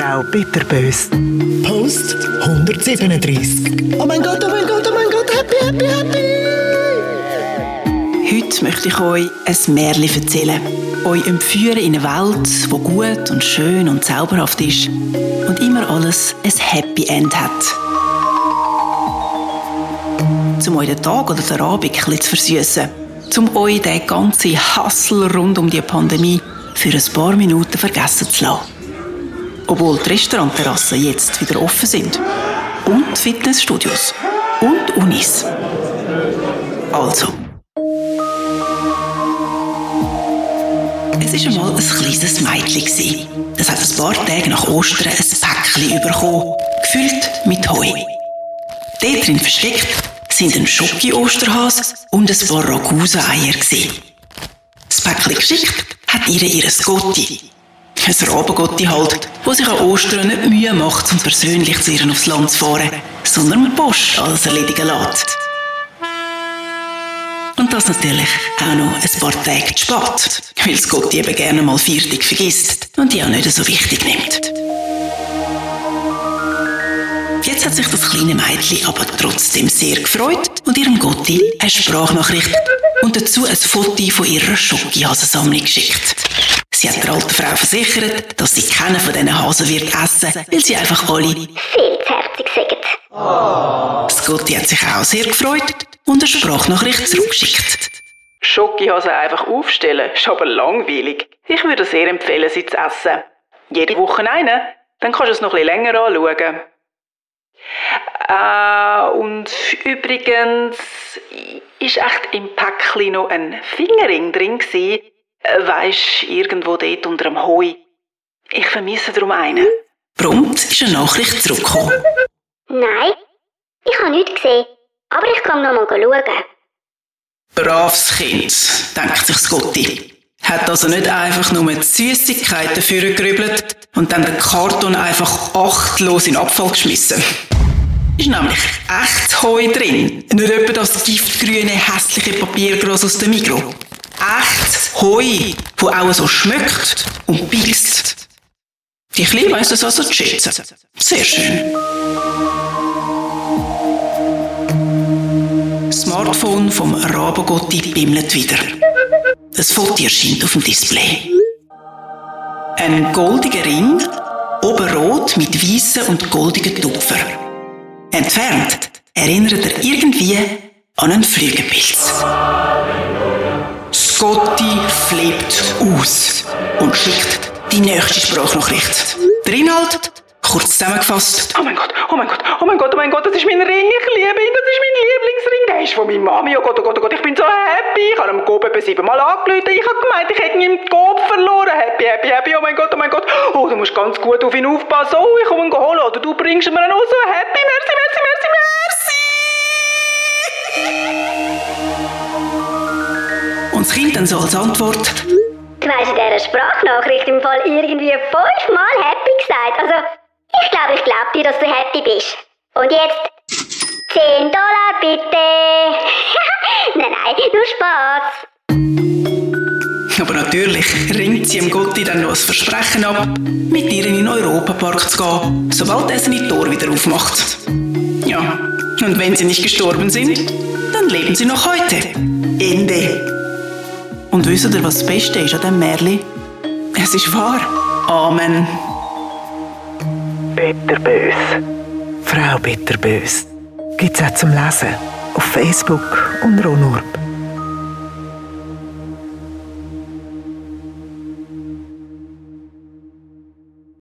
Frau Bitterbös. Post 137. Oh mein Gott, oh mein Gott, oh mein Gott, happy, happy, happy! Heute möchte ich euch ein Märchen erzählen. Euch empführen in eine Welt, die gut und schön und zauberhaft ist und immer alles ein Happy End hat. Um euch den Tag oder den Abend ein bisschen zu versüßen. Um euch den ganzen Hassel rund um die Pandemie für ein paar Minuten vergessen zu lassen. Obwohl die Restaurantterrassen jetzt wieder offen sind. Und Fitnessstudios. Und Unis. Also. Es war einmal ein kleines Mädchen. Das hat ein paar Tage nach Ostern ein Päckchen bekommen, gefüllt mit Heu. Dort drin versteckt sind ein Schoki-Osterhase und ein paar Ragusa-Eier. Das Päckchen geschickt hat ihr ihr Gotti. Ein Rabengotti halt, wo sich an Ostern nicht Mühe macht, um persönlich zu ihr aufs Land zu fahren, sondern mit Post alles erledigen lässt. Und das natürlich auch noch ein paar Tage zu spät, weil das Gotti eben gerne mal viertig vergisst und die auch nicht so wichtig nimmt. Jetzt hat sich das kleine Mädchen aber trotzdem sehr gefreut und ihrem Gotti eine Sprachnachricht und dazu ein Foto von ihrer Schokihasensammlung geschickt. Sie hat der alten Frau versichert, dass sie keinen von diesen Hasen wird essen, weil sie einfach alle viel zu herzig sind. Das Gotti hat sich auch sehr gefreut und eine Sprachnachricht zurückgeschickt. Schokihasen einfach aufstellen, ist aber langweilig. Ich würde sehr empfehlen, sie zu essen. Jede Woche eine, dann kannst du es noch ein bisschen länger anschauen. Äh, und übrigens ist echt im Päckchen noch ein Fingerring drin gewesen. Äh, Weisst, irgendwo dort unter dem Heu. Ich vermisse darum einen. Prompt ist eine Nachricht zurückgekommen. Nein, ich habe nichts gesehen. Aber ich kann noch mal schauen. Braves Kind, denkt sich Scotty. Hat also nicht einfach nur die Süßigkeiten dafür gerübelt und dann den Karton einfach achtlos in den Abfall geschmissen. Ist nämlich echtes Heu drin. Nicht etwa das giftgrüne, hässliche Papiergras aus dem Migros. Echtes Heu, das auch so schmeckt und beißt. Die Kleine weiss das also zu schätzen. Sehr schön. Das Smartphone vom Rabengotti bimmelt wieder. Das Foto erscheint auf dem Display. Ein goldiger Ring, oben rot mit weißen und goldigen Tupfer. Entfernt erinnert er irgendwie an einen Flügelpilz. Scotty flippt aus und schickt die nächste Sprachnachricht. Der Inhalt, kurz zusammengefasst. Oh mein Gott, oh mein Gott, oh mein Gott, oh mein Gott, das ist mein Ring, ich liebe ihn, das ist mein Lieblingsring, der ist von meiner Mami, oh Gott, oh Gott, oh Gott, ich bin so happy, ich habe ihm Gob etwa siebenmal angerufen, ich habe gemeint, ich hätte ihn im Gob verloren, happy, happy, happy, oh mein Gott, oh mein Gott, oh, du musst ganz gut auf ihn aufpassen, oh, ich komme ihn holen, oder du bringst ihn mir noch so happy, merci, merci, merci, das Kind dann so als Antwort. Du hast in dieser Sprachnachricht im Fall irgendwie fünfmal happy gesagt. Also, ich glaube, ich glaube dir, dass du happy bist. Und jetzt 10 Dollar bitte. nein, nein, nur Spaß. Aber natürlich ringt sie dem Gotti dann noch ein Versprechen ab, mit ihr in den Europapark zu gehen, sobald er seine Tor wieder aufmacht. Ja, und wenn sie nicht gestorben sind, dann leben sie noch heute. Ende. Und wisst ihr, was das Beste ist an diesem Märchen? Es ist wahr. Amen. Bitterbös. Frau Bitterbös. Gibt's auch zum Lesen auf Facebook und Ronurb.